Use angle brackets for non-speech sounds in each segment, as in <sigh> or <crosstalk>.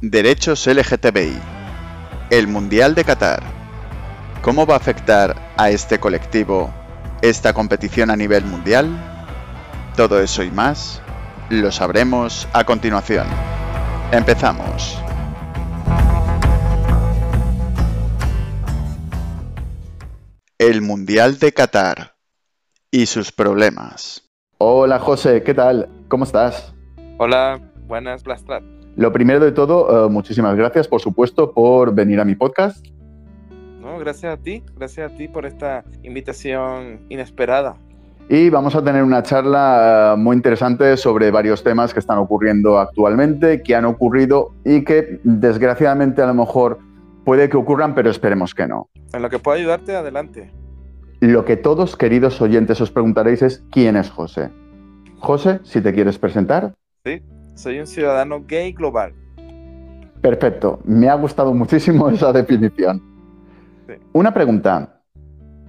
Derechos LGTBI. El Mundial de Qatar. ¿Cómo va a afectar a este colectivo esta competición a nivel mundial? Todo eso y más lo sabremos a continuación. Empezamos. El Mundial de Qatar y sus problemas. Hola José, ¿qué tal? ¿Cómo estás? Hola, buenas, Blastrat. Lo primero de todo, eh, muchísimas gracias, por supuesto, por venir a mi podcast. No, gracias a ti, gracias a ti por esta invitación inesperada. Y vamos a tener una charla eh, muy interesante sobre varios temas que están ocurriendo actualmente, que han ocurrido y que desgraciadamente a lo mejor puede que ocurran, pero esperemos que no. En lo que pueda ayudarte, adelante. Lo que todos, queridos oyentes, os preguntaréis es ¿quién es José? José, si te quieres presentar. Sí, soy un ciudadano gay global. Perfecto, me ha gustado muchísimo <laughs> esa definición. Una pregunta,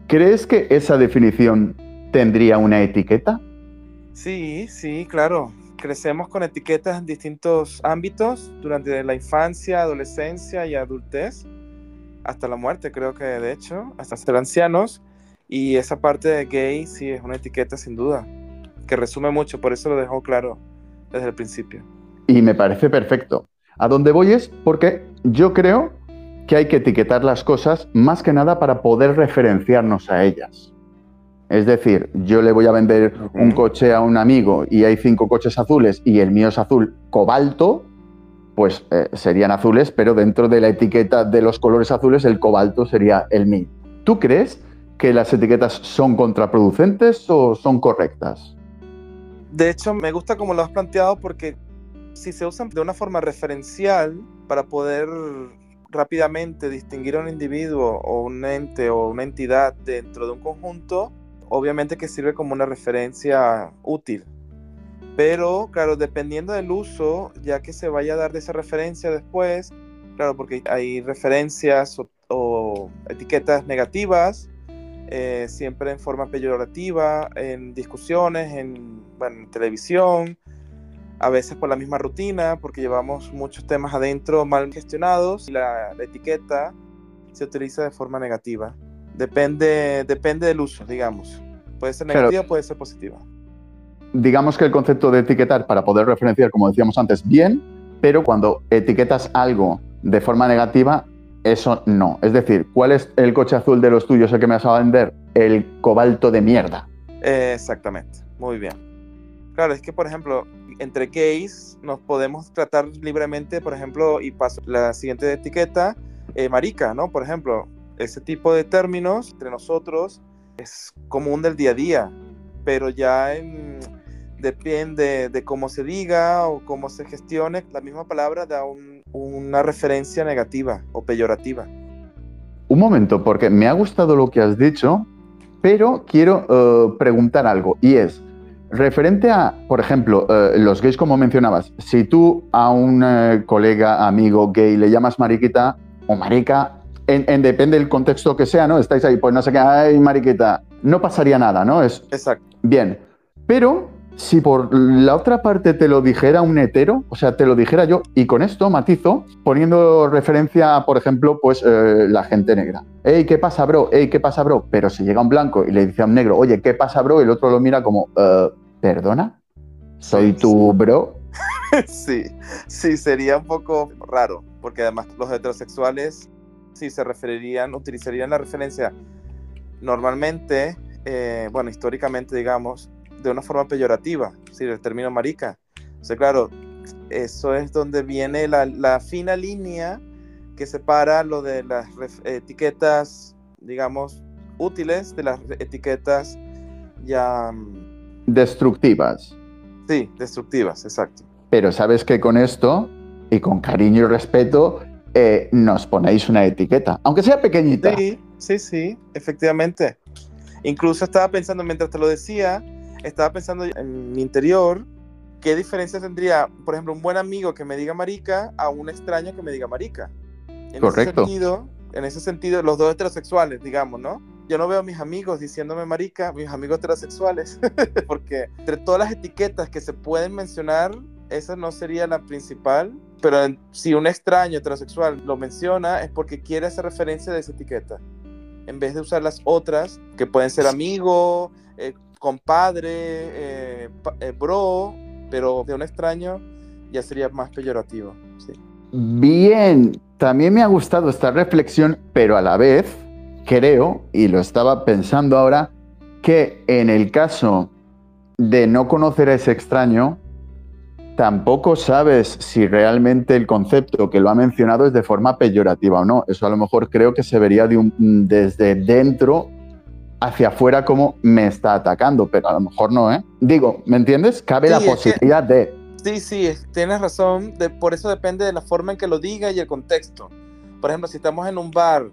¿crees que esa definición tendría una etiqueta? Sí, sí, claro. Crecemos con etiquetas en distintos ámbitos durante la infancia, adolescencia y adultez, hasta la muerte creo que de hecho, hasta ser ancianos. Y esa parte de gay sí es una etiqueta sin duda, que resume mucho, por eso lo dejo claro desde el principio. Y me parece perfecto. A dónde voy es porque yo creo que hay que etiquetar las cosas más que nada para poder referenciarnos a ellas. Es decir, yo le voy a vender un coche a un amigo y hay cinco coches azules y el mío es azul cobalto, pues eh, serían azules, pero dentro de la etiqueta de los colores azules el cobalto sería el mío. ¿Tú crees que las etiquetas son contraproducentes o son correctas? De hecho, me gusta como lo has planteado porque si se usan de una forma referencial para poder rápidamente distinguir a un individuo o un ente o una entidad dentro de un conjunto, obviamente que sirve como una referencia útil. Pero, claro, dependiendo del uso, ya que se vaya a dar de esa referencia después, claro, porque hay referencias o, etiquetas negativas, eh, siempre en forma peyorativa, en discusiones, en, en televisión, a veces por la misma rutina, porque llevamos muchos temas adentro mal gestionados y la, etiqueta se utiliza de forma negativa. Depende, depende del uso, digamos. Puede ser negativa, puede ser positiva. Digamos que el concepto de etiquetar para poder referenciar, como decíamos antes, bien, pero cuando etiquetas algo de forma negativa, eso no. Es decir, ¿cuál es el coche azul de los tuyos el que me vas a vender? El cobalto de mierda. exactamente, muy bien. Claro, es que, por ejemplo, entre gays nos podemos tratar libremente, por ejemplo, y paso la siguiente etiqueta, eh, marica, ¿no? Por ejemplo, ese tipo de términos entre nosotros es común del día a día, pero ya depende de cómo se diga o cómo se gestione, la misma palabra da una referencia negativa o peyorativa. Un momento, porque me ha gustado lo que has dicho, pero quiero eh, preguntar algo, y es, Referente a, por ejemplo, eh, los gays como mencionabas, si tú a un eh, colega, amigo gay le llamas mariquita o marica, en, depende del contexto que sea, ¿no? Estáis ahí, pues no sé qué, ay, mariquita, no pasaría nada, ¿no? Es, Exacto. Bien, pero si por la otra parte te lo dijera un hetero, o sea, te lo dijera yo, y con esto matizo, poniendo referencia a, por ejemplo, pues eh, la gente negra. Ey, ¿qué pasa, bro? Ey, ¿qué pasa, bro? Pero si llega un blanco y le dice a un negro, oye, ¿qué pasa, bro? El otro lo mira como, eh, ¿perdona? ¿Soy tu bro? <laughs> sí, sí, sería un poco raro, porque además los heterosexuales sí se referirían, utilizarían la referencia normalmente, eh, bueno, históricamente, digamos, de una forma peyorativa, si el término marica. O sea, claro, eso es donde viene la, fina línea que separa lo de las etiquetas, digamos, útiles de las etiquetas ya... Mm, destructivas. Sí, destructivas, exacto. Pero sabes que con esto, y con cariño y respeto, eh, nos ponéis una etiqueta, aunque sea pequeñita. Sí, sí, sí, efectivamente. Incluso estaba pensando mientras te lo decía, estaba pensando en mi interior, ¿qué diferencia tendría, por ejemplo, un buen amigo que me diga marica a un extraño que me diga marica? En Correcto. Ese sentido, en ese sentido, los dos heterosexuales, digamos, ¿no? Yo no veo a mis amigos diciéndome marica, mis amigos heterosexuales, <laughs> porque entre todas las etiquetas que se pueden mencionar, esa no sería la principal, pero si un extraño heterosexual lo menciona es porque quiere hacer referencia de esa etiqueta, en vez de usar las otras, que pueden ser amigo, eh, compadre, eh, eh, bro, pero de un extraño ya sería más peyorativo. Bien, también me ha gustado esta reflexión, pero a la vez creo, y lo estaba pensando ahora, que en el caso de no conocer a ese extraño, tampoco sabes si realmente el concepto que lo ha mencionado es de forma peyorativa o no. Eso a lo mejor creo que se vería de desde dentro hacia afuera como me está atacando, pero a lo mejor no, ¿eh? Digo, ¿me entiendes? Cabe la posibilidad de... Sí, sí, tienes razón. De, por eso depende de la forma en que lo diga y el contexto. Por ejemplo, si estamos en un bar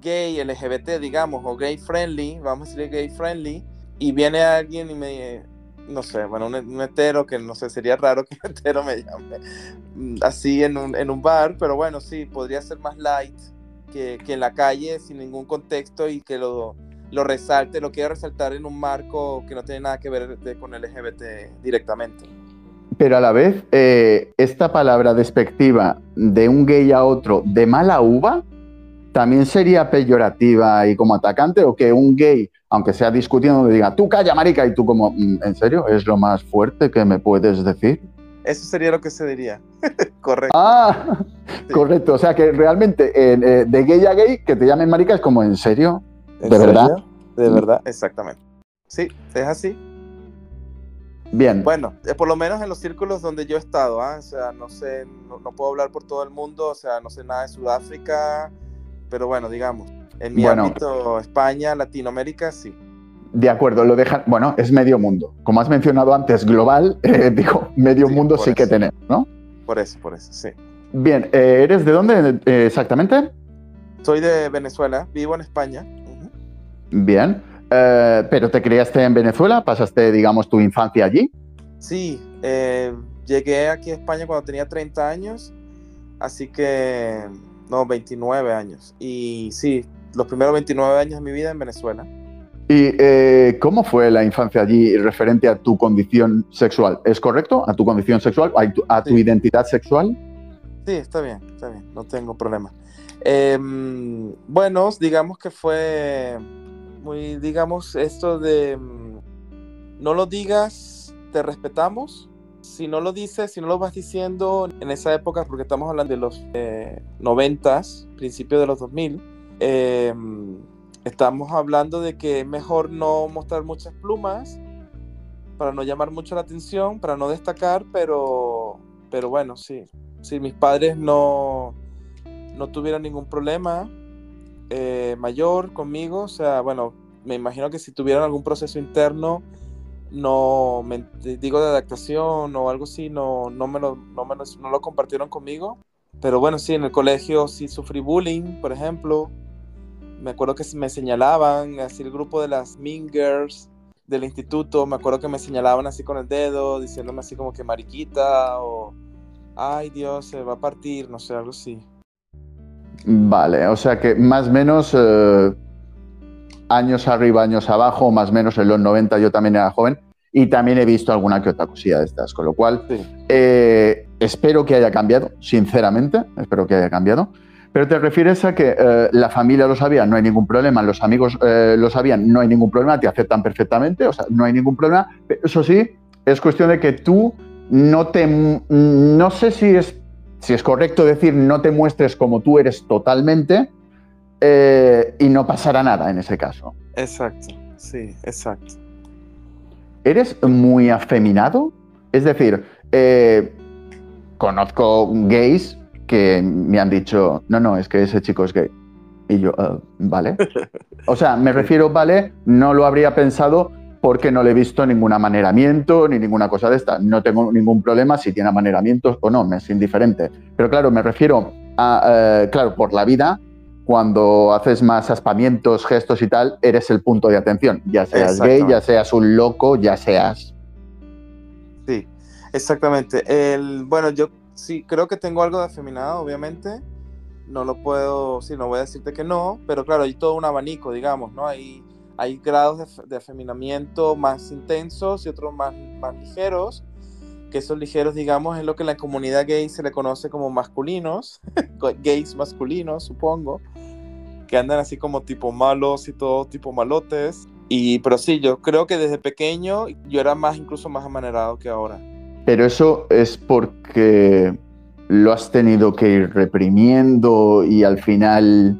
gay, LGBT, digamos, o gay friendly, vamos a decir gay friendly, y viene alguien y me, no sé, bueno, un, hetero, que no sé, sería raro que un hetero me llame así en un, en un bar, pero bueno, sí, podría ser más light que, que en la calle sin ningún contexto y que lo, lo resalte, lo quiera resaltar en un marco que no tiene nada que ver con LGBT directamente. Pero a la vez, eh, esta palabra despectiva de un gay a otro de mala uva, también sería peyorativa y como atacante, o que un gay, aunque sea discutiendo, me diga, tú calla, marica, y tú como, mm, ¿en serio? ¿Es lo más fuerte que me puedes decir? Eso sería lo que se diría. <laughs> correcto. Ah, correcto. O sea que realmente eh, de gay a gay, que te llamen marica es como, ¿en serio? ¿De verdad? De verdad, exactamente. Sí, es así. Bien. Bueno, eh, por lo menos en los círculos donde yo he estado, ¿ah? o sea, no sé, no, puedo hablar por todo el mundo, o sea, no sé nada de Sudáfrica, pero bueno, digamos, en mi ámbito, España, Latinoamérica, sí. De acuerdo, lo dejan, bueno, es medio mundo. Como has mencionado antes, global, <laughs> eh, digo, medio mundo sí que tenemos, ¿no? Por eso, por eso, sí. Bien, eh, ¿eres de dónde exactamente? Soy de Venezuela, vivo en España. Bien. Eh, ¿Pero te criaste en Venezuela? ¿Pasaste, digamos, tu infancia allí? Sí, eh, llegué aquí a España cuando tenía 30 años, así que, no, 29 años. Y sí, los primeros 29 años de mi vida en Venezuela. ¿Y eh, cómo fue la infancia allí referente a tu condición sexual? ¿Es correcto? ¿A tu condición sexual? ¿A tu, identidad sexual? Sí, está bien, está bien, no tengo problema. Em, bueno, digamos que fue muy, digamos, esto de mm, no lo digas, te respetamos. Si no lo dices, si no lo vas diciendo en esa época, porque estamos hablando de los eh, 90, principios de los 2000, em, estamos hablando de que es mejor no mostrar muchas plumas para no llamar mucho la atención, para no destacar, pero, pero bueno, sí, si mis padres no, no tuvieron ningún problema, eh, mayor conmigo, o sea, bueno, me imagino que si tuvieran algún proceso interno, no, me, digo de adaptación o algo así, no, no, me lo, no, me no lo compartieron conmigo. Pero bueno, sí, en el colegio sí sufrí bullying, por ejemplo. Me acuerdo que me señalaban, así el grupo de las Mean Girls del instituto, me acuerdo que me señalaban así con el dedo, diciéndome así como que mariquita o, ay Dios, se va a partir, no sé, algo así. Vale, o sea que más o menos eh, años arriba, años abajo, más o menos en los 90 yo también era joven y también he visto alguna que otra cosilla de estas, con lo cual eh, espero que haya cambiado, sinceramente, espero que haya cambiado. Pero te refieres a que eh, la familia lo sabía, no hay ningún problema, los amigos lo sabían, no hay ningún problema, te aceptan perfectamente, o sea, no hay ningún problema. Eso sí, es cuestión de que tú no te, no sé si es si es correcto decir no te muestres como tú eres totalmente eh, y no pasará nada en ese caso. Exacto, sí, exacto. ¿Eres muy afeminado? Es decir, eh, conozco gays que me han dicho, no, no, es que ese chico es gay. Y yo, ah, vale. <laughs> O sea, me refiero, vale, no lo habría pensado porque no le he visto ningún amaneramiento ni ninguna cosa de esta. No tengo ningún problema si tiene amaneramientos o no, me es indiferente. Pero claro, me refiero a, eh, claro, por la vida, cuando haces más aspamientos, gestos y tal, eres el punto de atención. Ya seas gay, ya seas un loco, ya seas... Sí, exactamente. El, bueno, yo sí creo que tengo algo de afeminado, obviamente. No lo puedo, sí, no voy a decirte que no, pero claro, hay todo un abanico, digamos, ¿no? Hay hay grados de, afeminamiento más intensos y otros más, más ligeros, quesos ligeros, digamos, es lo que en la comunidad gay se le conoce como masculinos, <laughs> gays masculinos, supongo, que andan así como tipo malos y todo tipo malotes. Y, pero sí, yo creo que desde pequeño yo era más, incluso más amanerado que ahora. Pero eso es porque lo has tenido que ir reprimiendo y al final,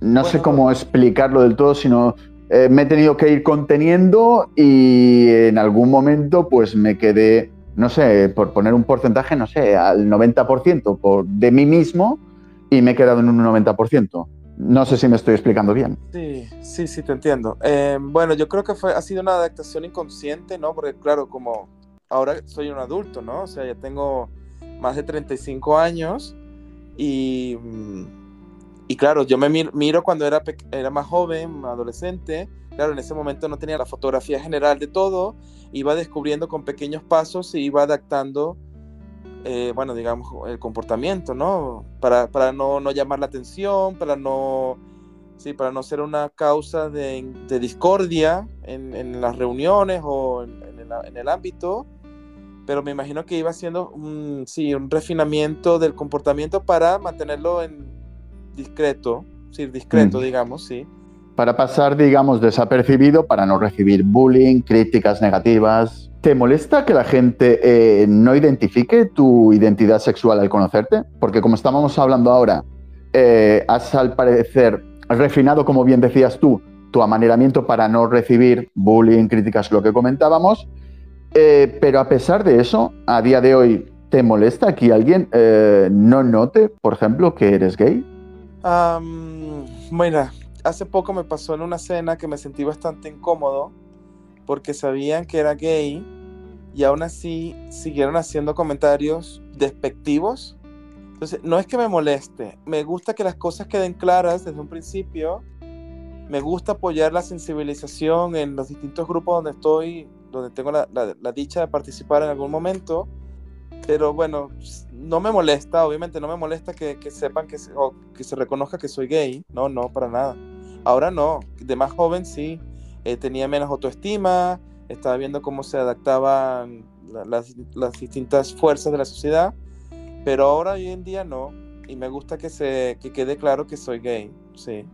no sé cómo explicarlo del todo, sino eh, me he tenido que ir conteniendo y en algún momento pues me quedé, no sé, por poner un porcentaje, no sé, al 90% por, de mí mismo y me he quedado en un 90%. No sé si me estoy explicando bien. Sí, sí, sí, te entiendo. Eh, bueno, yo creo que fue, ha sido una adaptación inconsciente, ¿no? Porque claro, como ahora soy un adulto, ¿no? O sea, ya tengo más de 35 años y mm, y claro, yo me miro cuando era, era más joven, adolescente, claro, en ese momento no tenía la fotografía general de todo, iba descubriendo con pequeños pasos y iba adaptando, eh, bueno, digamos, el comportamiento, ¿no? Para, para no, no, llamar la atención, para no, sí, para no ser una causa de, de discordia en, en, las reuniones o en, en, el, en, el, ámbito, pero me imagino que iba haciendo un, sí, un refinamiento del comportamiento para mantenerlo en discreto, sí, discreto, mm. digamos, sí. Para pasar, digamos, desapercibido, para no recibir bullying, críticas negativas. ¿Te molesta que la gente eh, no identifique tu identidad sexual al conocerte? Porque como estábamos hablando ahora, eh, has al parecer refinado, como bien decías tú, tu amaneramiento para no recibir bullying, críticas, lo que comentábamos. Eh, pero a pesar de eso, a día de hoy, ¿te molesta que alguien no note, por ejemplo, que eres gay? Bueno, hace poco me pasó en una cena que me sentí bastante incómodo porque sabían que era gay y aún así siguieron haciendo comentarios despectivos. Entonces, no es que me moleste, me gusta que las cosas queden claras desde un principio. Me gusta apoyar la sensibilización en los distintos grupos donde estoy, donde tengo la, dicha de participar en algún momento pero bueno, no me molesta, obviamente no me molesta que, sepan que o que se reconozca que soy gay, no, no, para nada. Ahora no, de más joven sí, eh, tenía menos autoestima, estaba viendo cómo se adaptaban las, las, distintas fuerzas de la sociedad, pero ahora hoy en día no, y me gusta que, se, que quede claro que soy gay, sí.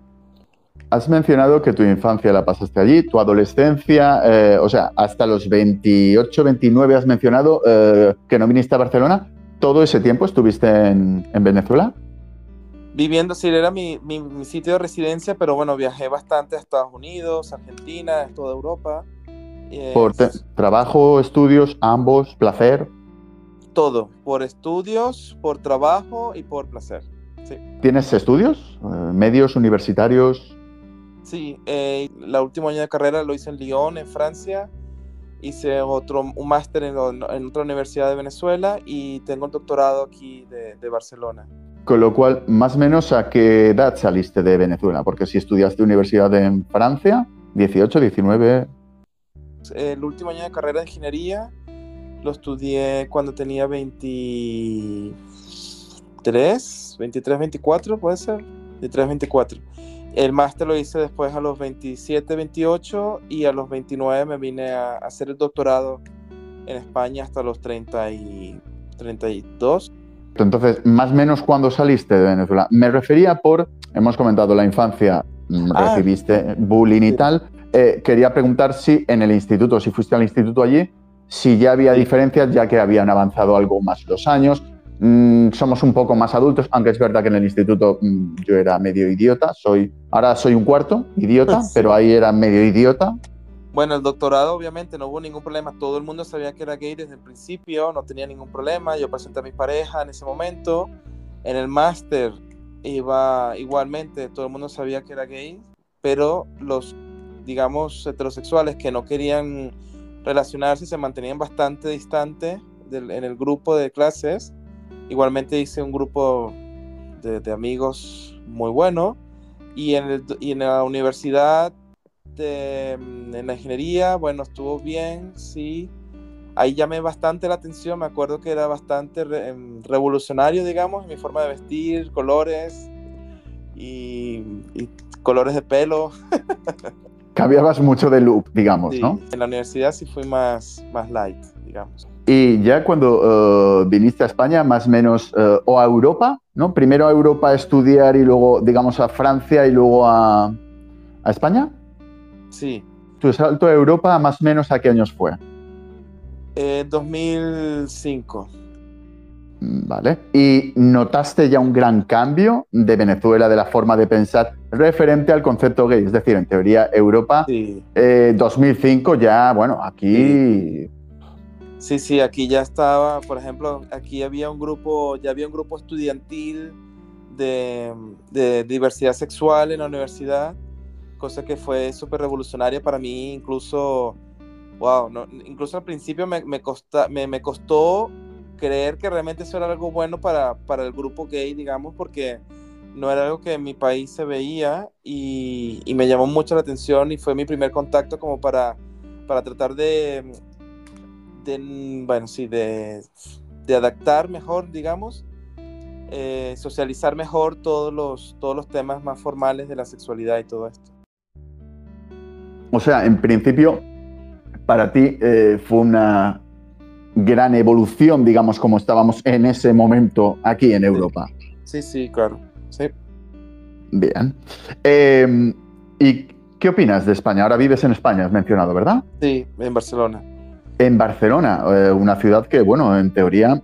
Has mencionado que tu infancia la pasaste allí, tu adolescencia, eh, o sea, hasta los 28, 29 has mencionado eh, que no viniste a Barcelona. ¿Todo ese tiempo estuviste en, Venezuela? Viviendo, sí, era mi, sitio de residencia, pero bueno, viajé bastante a Estados Unidos, Argentina, toda Europa. ¿Por trabajo, estudios, ambos, placer? Todo, por estudios, por trabajo y por placer. ¿Tienes estudios? Eh, ¿Medios universitarios? Sí, eh, la última año de carrera lo hice en Lyon, en Francia. Hice otro, un máster en, otra universidad de Venezuela y tengo un doctorado aquí de, Barcelona. Con lo cual, más o menos, ¿a qué edad saliste de Venezuela? Porque si estudiaste universidad en Francia, 18, 19... El último año de carrera de ingeniería lo estudié cuando tenía 23, 23, 24, puede ser, 23, 24. El máster lo hice después a los 27, 28 y a los 29 me vine a, hacer el doctorado en España hasta los 30 y 32. Entonces, más o menos cuando saliste de Venezuela. Me refería por, hemos comentado la infancia, mm, ah, recibiste bullying y tal. Eh, quería preguntar si en el instituto, si fuiste al instituto allí, si ya había diferencias, ya que habían avanzado algo más los años, Mm, somos un poco más adultos, aunque es verdad que en el instituto mm, yo era medio idiota, soy, ahora soy un cuarto idiota, <laughs> pero ahí era medio idiota. Bueno, el doctorado obviamente no hubo ningún problema, todo el mundo sabía que era gay desde el principio, no tenía ningún problema, yo presenté a mi pareja en ese momento, en el máster iba igualmente, todo el mundo sabía que era gay, pero los, digamos, heterosexuales que no querían relacionarse se mantenían bastante distantes en el grupo de clases Igualmente hice un grupo de, amigos muy bueno. Y en, en la universidad, de, en la ingeniería, bueno, estuvo bien, sí. Ahí llamé bastante la atención, me acuerdo que era bastante em, revolucionario, digamos, mi forma de vestir, colores y, colores de pelo. Cambiabas mucho de look, digamos, ¿no? En la universidad sí fui más, más light, digamos. Y ya cuando eh, viniste a España, más o menos, eh, o a Europa, ¿no? Primero a Europa a estudiar y luego, digamos, a Francia y luego a, a España. Sí. ¿Tu salto a Europa, más o menos, a qué años fue? Eh, 2005. Vale. ¿Y notaste ya un gran cambio de Venezuela, de la forma de pensar referente al concepto gay? Es decir, en teoría, Europa, Sí. eh, 2005 ya, bueno, aquí... Sí, sí, aquí ya estaba, por ejemplo, aquí había un grupo, ya había un grupo estudiantil de, de diversidad sexual en la universidad, cosa que fue súper revolucionaria para mí, incluso, wow, no, incluso al principio me, me, costa- me, me costó creer que realmente eso era algo bueno para, para el grupo gay, digamos, porque no era algo que en mi país se veía y, y me llamó mucho la atención y fue mi primer contacto como para, para tratar de, de, bueno, sí, de, de adaptar mejor, digamos, eh, socializar mejor todos los, todos los temas más formales de la sexualidad y todo esto. O sea, en principio, para ti eh, fue una gran evolución, digamos, como estábamos en ese momento aquí en Europa. Sí, sí, claro. Sí. Bien. Eh, ¿Y qué opinas de España? Ahora vives en España, has mencionado, ¿verdad? Sí, en Barcelona. En Barcelona, eh, una ciudad que, bueno, en teoría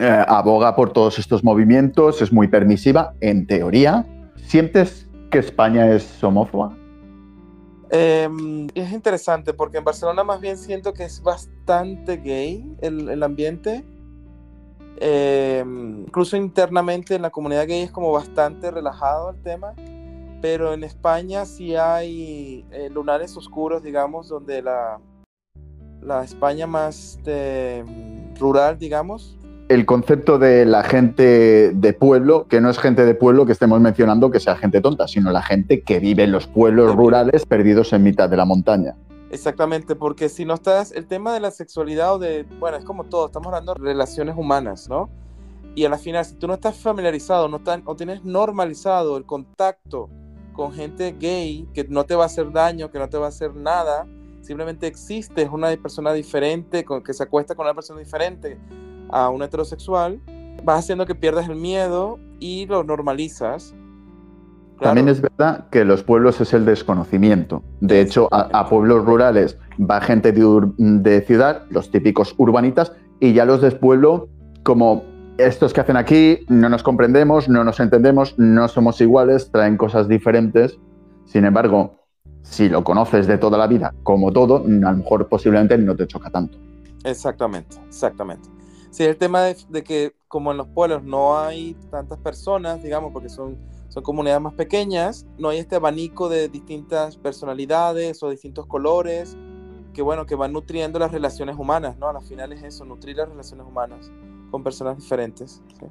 eh, aboga por todos estos movimientos, es muy permisiva, en teoría. ¿Sientes que España es homófoba? Eh, es interesante porque en Barcelona más bien siento que es bastante gay el, ambiente. Eh, incluso internamente en la comunidad gay es como bastante relajado el tema. Pero en España sí hay eh, lunares oscuros, digamos, donde la, la España más de, rural, digamos, El concepto de la gente de pueblo, que no es gente de pueblo que estemos mencionando que sea gente tonta, sino la gente que vive en los pueblos rurales perdidos en mitad de la montaña. Exactamente, porque si no estás, el tema de la sexualidad o de, bueno, es como todo, estamos hablando de relaciones humanas, ¿no? Y a la final, si tú no estás familiarizado, no estás, o tienes normalizado el contacto con gente gay, que no te va a hacer daño, que no te va a hacer nada, simplemente existes una persona diferente, con, que se acuesta con una persona diferente a un heterosexual, vas haciendo que pierdas el miedo y lo normalizas. Claro. También es verdad que los pueblos es el desconocimiento. De hecho, a, a pueblos rurales va gente de, de ciudad, los típicos urbanitas, y ya los de pueblo, como estos que hacen aquí, no nos comprendemos, no nos entendemos, no somos iguales, traen cosas diferentes. Sin embargo, si lo conoces de toda la vida, como todo, a lo mejor posiblemente no te choca tanto. Exactamente, exactamente. Sí, el tema de, de que como en los pueblos no hay tantas personas, digamos, porque son, son comunidades más pequeñas, no hay este abanico de distintas personalidades o distintos colores, que bueno, que van nutriendo las relaciones humanas, ¿no? Al final es eso, nutrir las relaciones humanas con personas diferentes. sí.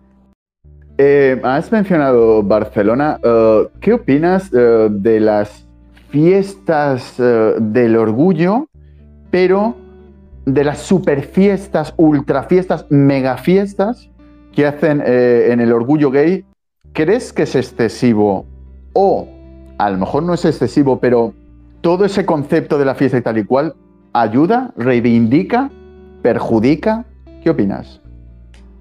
Eh, has mencionado Barcelona. eh, ¿Qué opinas eh, de las fiestas eh, del orgullo, pero de las super fiestas, ultra fiestas, mega fiestas que hacen eh, en el orgullo gay? ¿Crees que es excesivo? O a lo mejor no es excesivo, pero todo ese concepto de la fiesta y tal y cual ayuda, reivindica, perjudica. ¿Qué opinas?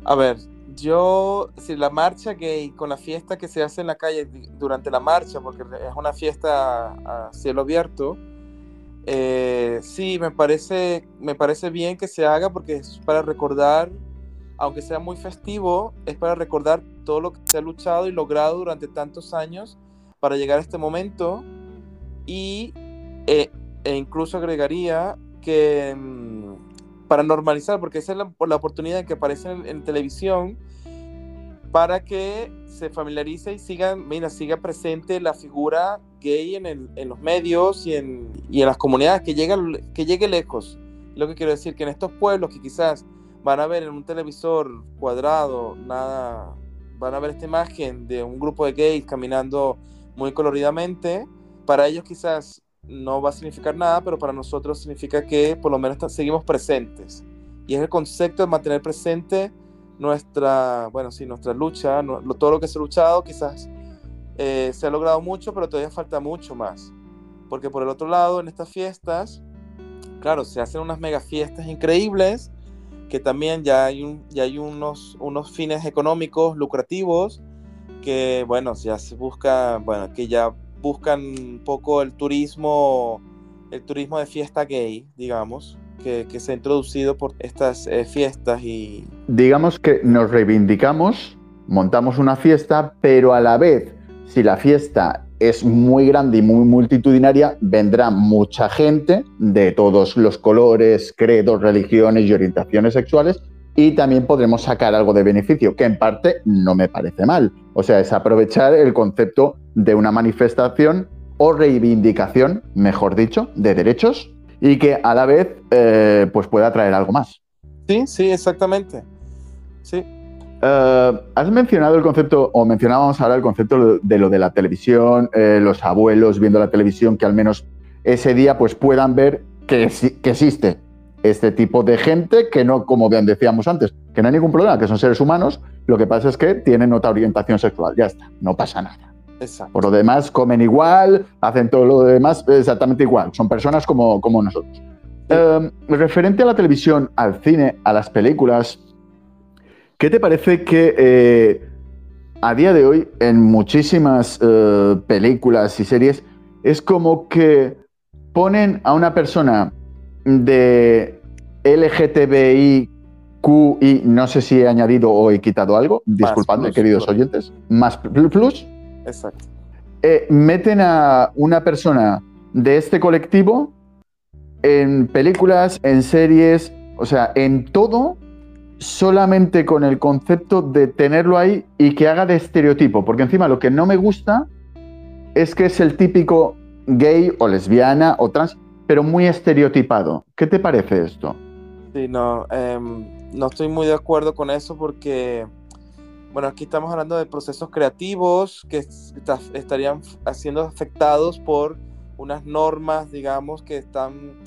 A ver, yo, si la marcha gay con la fiesta que se hace en la calle durante la marcha, porque es una fiesta a cielo abierto, eh, sí, me parece, me parece bien que se haga porque es para recordar, aunque sea muy festivo, es para recordar todo lo que se ha luchado y logrado durante tantos años para llegar a este momento. Y eh, e incluso agregaría que mm, para normalizar, porque esa es la, la oportunidad que aparece en, en televisión para que se familiarice y siga, mira, siga presente la figura gay en, en los medios y en, las comunidades, que, que llegue lejos. Lo que quiero decir, que en estos pueblos que quizás van a ver en un televisor cuadrado, nada, van a ver esta imagen de un grupo de gays caminando muy coloridamente, para ellos quizás no va a significar nada, pero para nosotros significa que por lo menos seguimos presentes. Y es el concepto de mantener presente nuestra, bueno, sí, nuestra lucha, todo lo que se ha luchado, quizás eh, se ha logrado mucho, pero todavía falta mucho más. Porque por el otro lado, en estas fiestas, claro, se hacen unas mega fiestas increíbles, que también ya hay, ya hay unos, unos fines económicos lucrativos que, bueno, ya se busca, bueno, que ya buscan un poco el turismo, el turismo de fiesta gay, digamos, que, se ha introducido por estas eh, fiestas y... Digamos que nos reivindicamos, montamos una fiesta, pero a la vez, si la fiesta es muy grande y muy multitudinaria, vendrá mucha gente de todos los colores, credos, religiones y orientaciones sexuales y también podremos sacar algo de beneficio, que en parte no me parece mal. O sea, es aprovechar el concepto de una manifestación o reivindicación, mejor dicho, de derechos y que a la vez eh, pues pueda traer algo más. Sí, sí, exactamente. Sí. Eh, has mencionado el concepto, o mencionábamos ahora el concepto de lo de la televisión, eh, los abuelos viendo la televisión, que al menos ese día pues puedan ver que, que existe este tipo de gente que no, como bien decíamos antes, que no hay ningún problema, que son seres humanos, lo que pasa es que tienen otra orientación sexual, ya está, no pasa nada. Exacto. Por lo demás, comen igual, hacen todo lo demás exactamente igual, son personas como, como nosotros. Em, referente a la televisión, al cine, a las películas, ¿qué te parece que eh, a día de hoy en muchísimas eh, películas y series es como que ponen a una persona de LGTBIQ y no sé si he añadido o he quitado algo, disculpadme, queridos oyentes, más plus. Exacto. Eh, meten a una persona de este colectivo en películas, en series, o sea, en todo, solamente con el concepto de tenerlo ahí y que haga de estereotipo. Porque encima lo que no me gusta es que es el típico gay o lesbiana o trans pero muy estereotipado. ¿Qué te parece esto? Sí, no, em, no estoy muy de acuerdo con eso porque, bueno, aquí estamos hablando de procesos creativos que estarían siendo afectados por unas normas, digamos, que están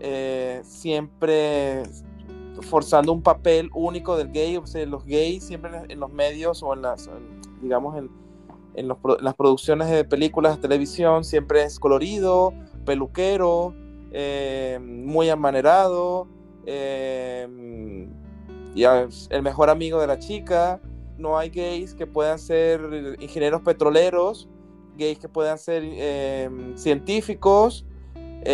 eh, siempre forzando un papel único del gay, o sea, los gays siempre en los medios o en las, digamos, en, en las producciones de películas, de televisión, siempre es colorido, peluquero, eh, muy amanerado, eh, y el mejor amigo de la chica. No hay gays que puedan ser ingenieros petroleros, gays que puedan ser eh, científicos.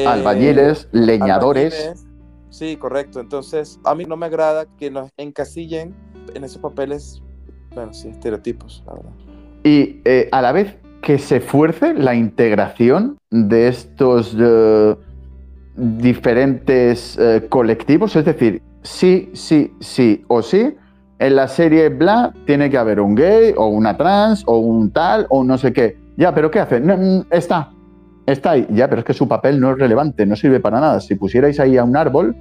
albañiles, leñadores. Sí, correcto. Entonces, a mí no me agrada que nos encasillen en esos papeles, bueno, sí, estereotipos, la verdad. Y a la vez que se fuerce la integración de estos eh, diferentes eh, colectivos, es decir, sí, sí, sí o sí, en la serie bla tiene que haber un gay o una trans o un tal o no sé qué. Ya, pero ¿qué hace? Mm, está, está ahí. Ya, pero es que su papel no es relevante, no sirve para nada. Si pusierais ahí a un árbol,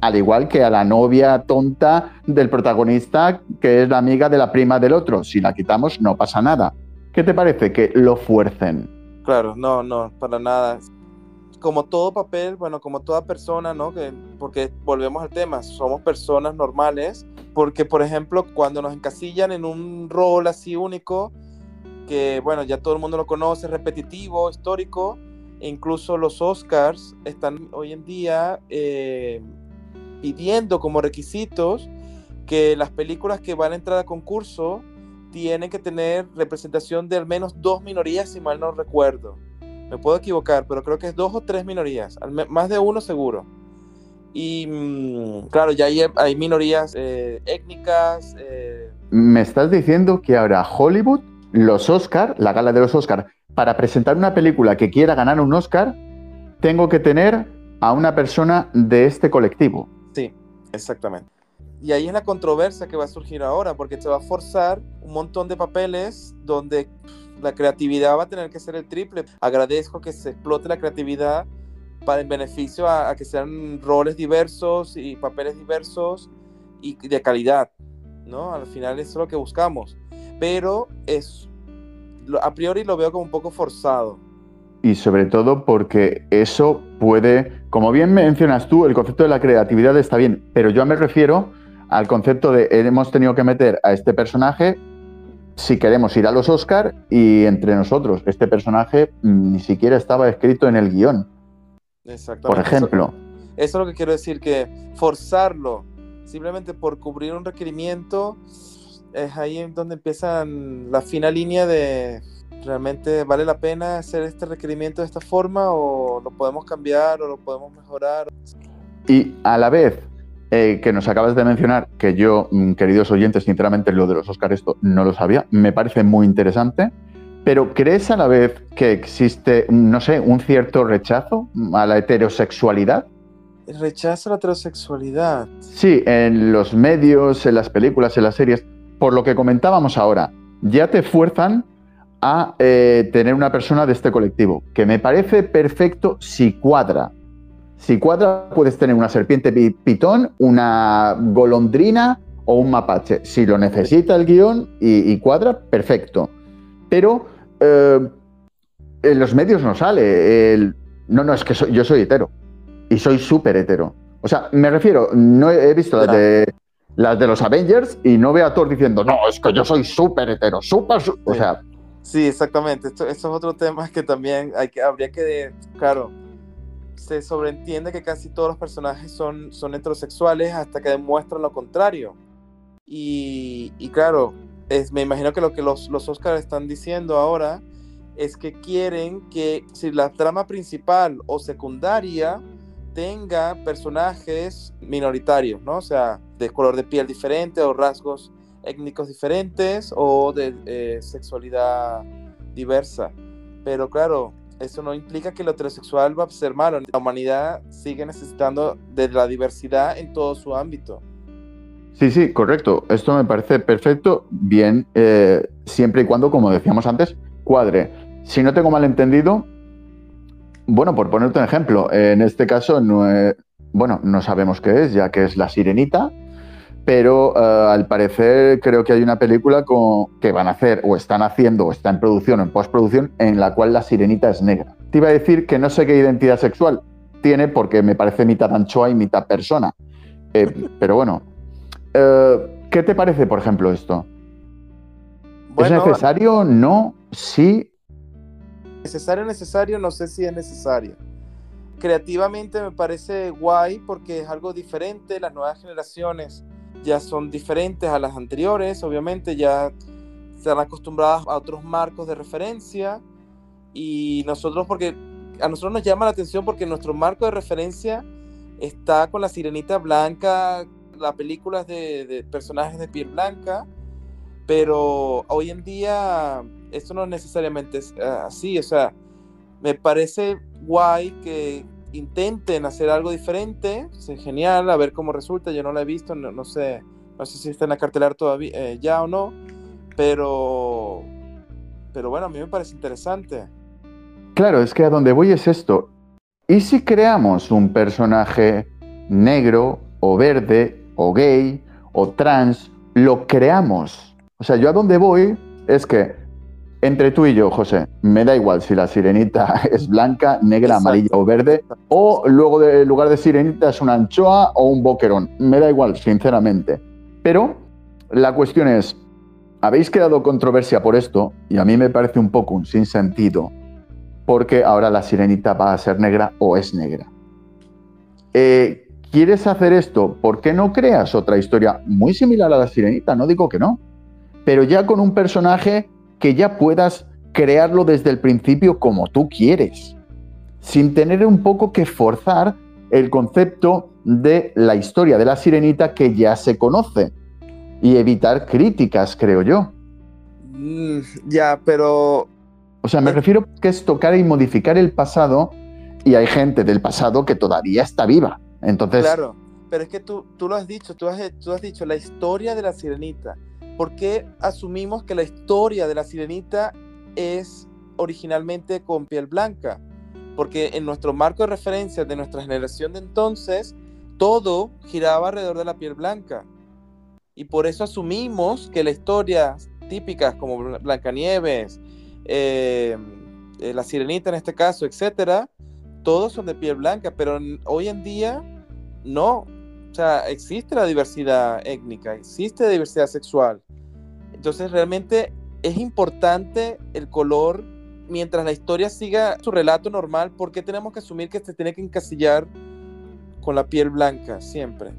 al igual que a la novia tonta del protagonista, que es la amiga de la prima del otro, si la quitamos no pasa nada. ¿Qué te parece que lo fuercen? Claro, no, no, para nada. Como todo papel, bueno, como toda persona, ¿no? Que, porque volvemos al tema, somos personas normales, porque por ejemplo, cuando nos encasillan en un rol así único, que bueno, ya todo el mundo lo conoce, repetitivo, histórico, e incluso los Oscars están hoy en día eh, pidiendo como requisitos que las películas que van a entrar a concurso tiene que tener representación de al menos dos minorías, si mal no recuerdo. Me puedo equivocar, pero creo que es dos o tres minorías, más de uno seguro. Y mm, claro, ya hay, minorías eh, étnicas. Eh. Me estás diciendo que ahora Hollywood, los Oscar, la gala de los Oscar, para presentar una película que quiera ganar un Oscar, tengo que tener a una persona de este colectivo. Sí, exactamente. Y ahí es la controversia que va a surgir ahora, porque se va a forzar un montón de papeles donde la creatividad va a tener que ser el triple. Agradezco que se explote la creatividad para el beneficio a, que sean roles diversos y papeles diversos y de calidad, ¿no? Al final eso es lo que buscamos. Pero es, a priori lo veo como un poco forzado. Y sobre todo porque eso puede, como bien mencionas tú, el concepto de la creatividad está bien, pero yo me refiero al concepto de hemos tenido que meter a este personaje si queremos ir a los Oscar y entre nosotros este personaje ni siquiera estaba escrito en el guion. Por ejemplo. Eso, es lo que quiero decir, que forzarlo simplemente por cubrir un requerimiento, es ahí en donde empiezan la fina línea de realmente vale la pena hacer este requerimiento de esta forma o lo podemos cambiar o lo podemos mejorar. Y a la vez eh, que nos acabas de mencionar, que yo, mm, queridos oyentes, sinceramente lo de los Oscars esto no lo sabía, me parece muy interesante, pero ¿crees a la vez que existe, no sé, un cierto rechazo a la heterosexualidad? Rechazo a la heterosexualidad. Sí, en los medios, en las películas, en las series, por lo que comentábamos ahora, ya te fuerzan a eh, tener una persona de este colectivo, que me parece perfecto si cuadra. Si cuadra, puedes tener una serpiente pitón, una golondrina o un mapache. Si lo necesita el guion y, cuadra, perfecto. Pero eh, en los medios no sale. El, no, no, es que yo soy hetero. Y soy súper hetero. O sea, me refiero, no he, visto las de, las de los Avengers y no veo a todos diciendo, no, es que yo soy súper hetero, súper. O sea, Sí, exactamente. Esto, es otro tema que también hay que, habría que, claro, se sobreentiende que casi todos los personajes son, son heterosexuales hasta que demuestran lo contrario. Y, y claro, me imagino que lo que los, los Oscars están diciendo ahora es que quieren que si la trama principal o secundaria tenga personajes minoritarios, ¿no? O sea, de color de piel diferente o rasgos étnicos diferentes o de eh, sexualidad diversa. Pero claro, eso no implica que lo heterosexual va a ser malo. La humanidad sigue necesitando de la diversidad en todo su ámbito. Sí, sí, correcto. Esto me parece perfecto, bien, eh, siempre y cuando, como decíamos antes, cuadre. Si no tengo mal entendido, bueno, por ponerte un ejemplo, en este caso, no, bueno, no sabemos qué es, ya que es la sirenita, pero eh, al parecer creo que hay una película que van a hacer o están haciendo o está en producción o en postproducción en la cual la sirenita es negra. Te iba a decir que no sé qué identidad sexual tiene porque me parece mitad anchoa y mitad persona. Eh, pero bueno, eh, ¿qué te parece, por ejemplo, esto? ¿Es necesario? ¿No? ¿Sí? Necesario, necesario, no sé si es necesario. Creativamente me parece guay porque es algo diferente, las nuevas generaciones ya son diferentes a las anteriores, obviamente ya están acostumbradas a otros marcos de referencia y nosotros porque a nosotros nos llama la atención porque nuestro marco de referencia está con la sirenita blanca, las películas de, personajes de piel blanca, pero hoy en día esto no necesariamente es ah, así, o sea, me parece guay que intenten hacer algo diferente, es genial, a ver cómo resulta, yo no la he visto, no, sé, no sé si está en la cartelera todavía eh, ya o no, pero, pero bueno, a mí me parece interesante. Claro, es que a donde voy es esto. ¿Y si creamos un personaje negro o verde o gay o trans? Lo creamos. O sea, yo a donde voy es que entre tú y yo, José, me da igual si la sirenita <laughs> es blanca, negra, amarilla o verde, o luego de, en lugar de sirenita es una anchoa o un boquerón. Me da igual, sinceramente. Pero la cuestión es, habéis creado controversia por esto, y a mí me parece un poco un sinsentido, porque ahora la sirenita va a ser negra o es negra. Eh, ¿Quieres hacer esto? ¿Por qué no creas otra historia muy similar a la sirenita? No digo que no, pero ya con un personaje que ya puedas crearlo desde el principio como tú quieres, sin tener un poco que forzar el concepto de la historia de la sirenita que ya se conoce y evitar críticas, creo yo. Mm, ya, pero... O sea, me eh, refiero que es tocar y modificar el pasado y hay gente del pasado que todavía está viva. Claro, pero es que tú, tú lo has dicho, tú has, tú has dicho la historia de la sirenita ¿por qué asumimos que la historia de la sirenita es originalmente con piel blanca? Porque en nuestro marco de referencia de nuestra generación de entonces, todo giraba alrededor de la piel blanca. Y por eso asumimos que las historias típicas como Blancanieves, eh, eh, la sirenita en este caso, etcétera, todos son de piel blanca, pero hoy en día no. O sea, existe la diversidad étnica, existe la diversidad sexual. Entonces realmente es importante el color mientras la historia siga su relato normal. ¿Por qué tenemos que asumir que se tiene que encasillar con la piel blanca siempre?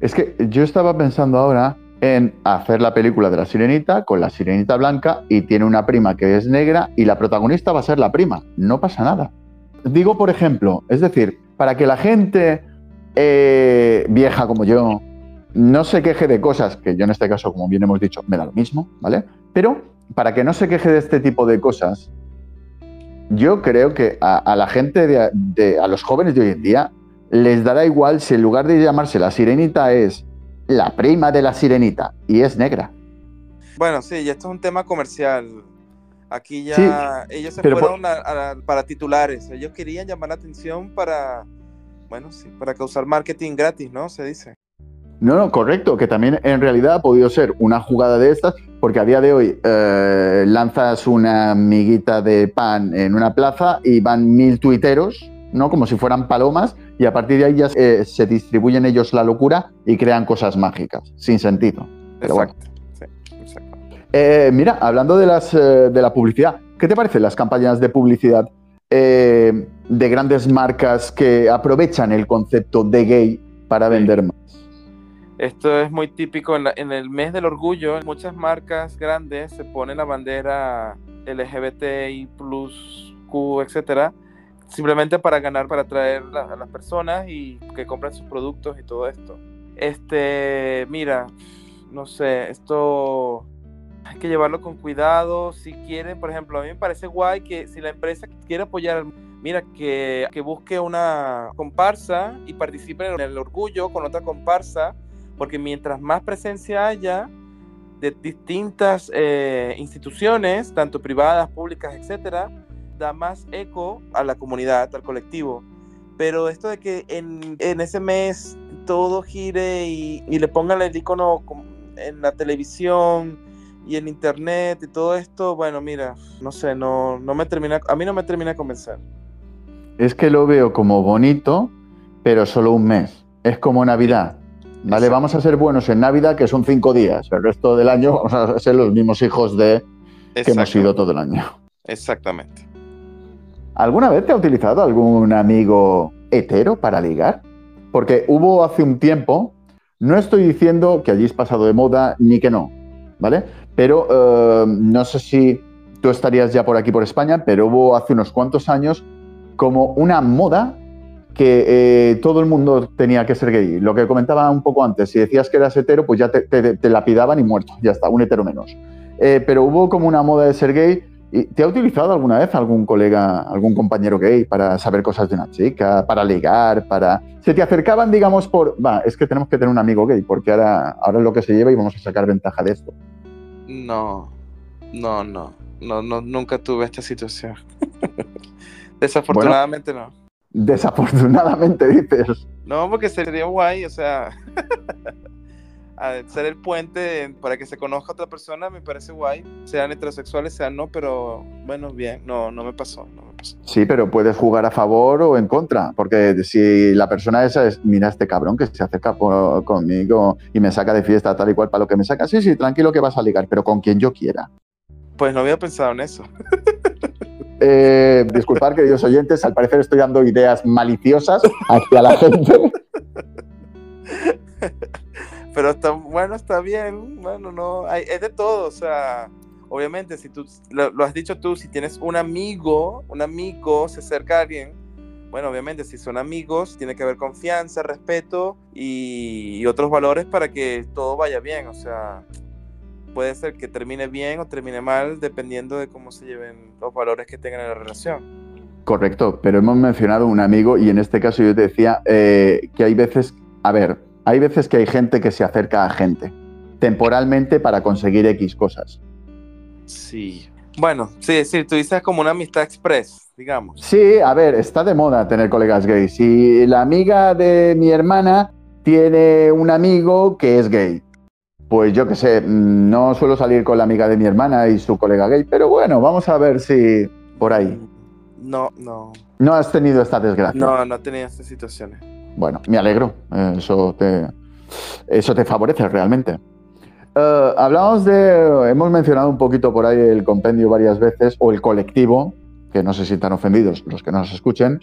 Es que yo estaba pensando ahora en hacer la película de la sirenita con la sirenita blanca y tiene una prima que es negra y la protagonista va a ser la prima. No pasa nada. Digo, por ejemplo, es decir, para que la gente eh, vieja como yo no se queje de cosas, que yo en este caso, como bien hemos dicho, me da lo mismo, ¿vale? Pero para que no se queje de este tipo de cosas, yo creo que a, la gente, de, a los jóvenes de hoy en día, les dará igual si en lugar de llamarse la sirenita es la prima de la sirenita y es negra. Bueno, sí, y esto es un tema comercial. Aquí ya ellos se fueron para titulares. Ellos querían llamar la atención para, bueno, sí, para causar marketing gratis, ¿no? Se dice. No, no, correcto, que también en realidad ha podido ser una jugada de estas, porque a día de hoy eh, lanzas una miguita de pan en una plaza y van mil tuiteros, ¿no? Como si fueran palomas, y a partir de ahí ya eh, se distribuyen ellos la locura y crean cosas mágicas, sin sentido. exacto. Eh, mira, hablando de, las, de la publicidad, ¿qué te parecen las campañas de publicidad de grandes marcas que aprovechan el concepto de gay para vender más? Esto es muy típico en, el mes del orgullo. Muchas marcas grandes se ponen la bandera LGBTI, Q, etcétera, simplemente para ganar, para atraer a las personas y que compren sus productos y todo esto. Este, mira, no sé, esto hay que llevarlo con cuidado. Si quieren, por ejemplo, a mí me parece guay que si la empresa quiere apoyar, mira, que, que busque una comparsa y participe en el orgullo con otra comparsa porque mientras más presencia haya de distintas eh, instituciones, tanto privadas, públicas, etcétera, da más eco a la comunidad, al colectivo. Pero esto de que en, ese mes todo gire y, le pongan el icono en la televisión y en internet y todo esto, bueno, mira, no sé, no, no me termina, a mí no me termina de convencer. Es que lo veo como bonito, pero solo un mes. Es como Navidad. Vale, vamos a ser buenos en Navidad, que son cinco días. El resto del año <laughs> vamos a ser los mismos hijos de que hemos sido todo el año. Exactamente. ¿Alguna vez te ha utilizado algún amigo hetero para ligar? Porque hubo hace un tiempo, no estoy diciendo que hayáis pasado de moda ni que no, ¿vale? Pero eh, no sé si tú estarías ya por aquí, por España, pero hubo hace unos cuantos años como una moda que eh, todo el mundo tenía que ser gay. Lo que comentaba un poco antes, si decías que eras hetero, pues ya te, lapidaban y muerto, ya está, un hetero menos. Eh, pero hubo como una moda de ser gay. ¿Y ¿Te ha utilizado alguna vez algún colega, algún compañero gay para saber cosas de una chica, para ligar, para... Se te acercaban, digamos, por... Va, es que tenemos que tener un amigo gay, porque ahora, ahora es lo que se lleva y vamos a sacar ventaja de esto. No, no, no, no, no nunca tuve esta situación. <laughs> Desafortunadamente no. Desafortunadamente <laughs> dices. No, porque sería guay, o sea, <laughs> ser el puente para que se conozca a otra persona me parece guay, sean heterosexuales, sean no, pero bueno, bien, no, no me pasó, no me pasó. Sí, pero puedes jugar a favor o en contra, porque si la persona esa es, mira este cabrón que se acerca conmigo y me saca de fiesta tal y cual para lo que me saca, sí, sí, tranquilo que vas a ligar, pero con quien yo quiera. Pues no había pensado en eso. <laughs> Eh, disculpad, queridos oyentes, al parecer estoy dando ideas maliciosas hacia la gente. <laughs> Pero está bueno, está bien. Bueno, no, hay, es de todo. O sea, obviamente, si tú lo, has dicho tú, si tienes un amigo, un amigo se acerca a alguien, bueno, obviamente, si son amigos, tiene que haber confianza, respeto y otros valores para que todo vaya bien. O sea, puede ser que termine bien o termine mal dependiendo de cómo se lleven los valores que tengan en la relación. Correcto, pero hemos mencionado un amigo y en este caso yo te decía eh, que hay veces, a ver, hay veces que hay gente que se acerca a gente temporalmente para conseguir X cosas. Sí. Bueno, sí, sí, tú dices como una amistad express, digamos. Sí, a ver, está de moda tener colegas gays. Si la amiga de mi hermana tiene un amigo que es gay, pues yo qué sé, mm, no suelo salir con la amiga de mi hermana y su colega gay, pero bueno, vamos a ver si por ahí. No, no. No has tenido esta desgracia. No, no he tenido estas situaciones. Bueno, me alegro. Eso te, eso te favorece realmente. Uh, hablamos de. Hemos mencionado un poquito por ahí el compendio varias veces, o el colectivo, que no se sientan ofendidos los que nos escuchen.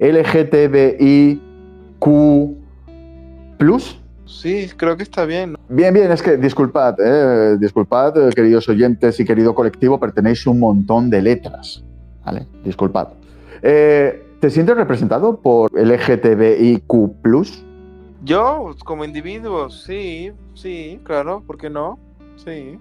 LGTBIQ. Sí, creo que está bien. Bien, bien, es que disculpad, eh, disculpad, eh, queridos oyentes y querido colectivo, pertenéis un montón de letras. ¿Vale? Disculpad. Eh, ¿Te sientes representado por LGTBIQ? Yo, como individuo, sí, sí, claro, ¿por qué no? Sí.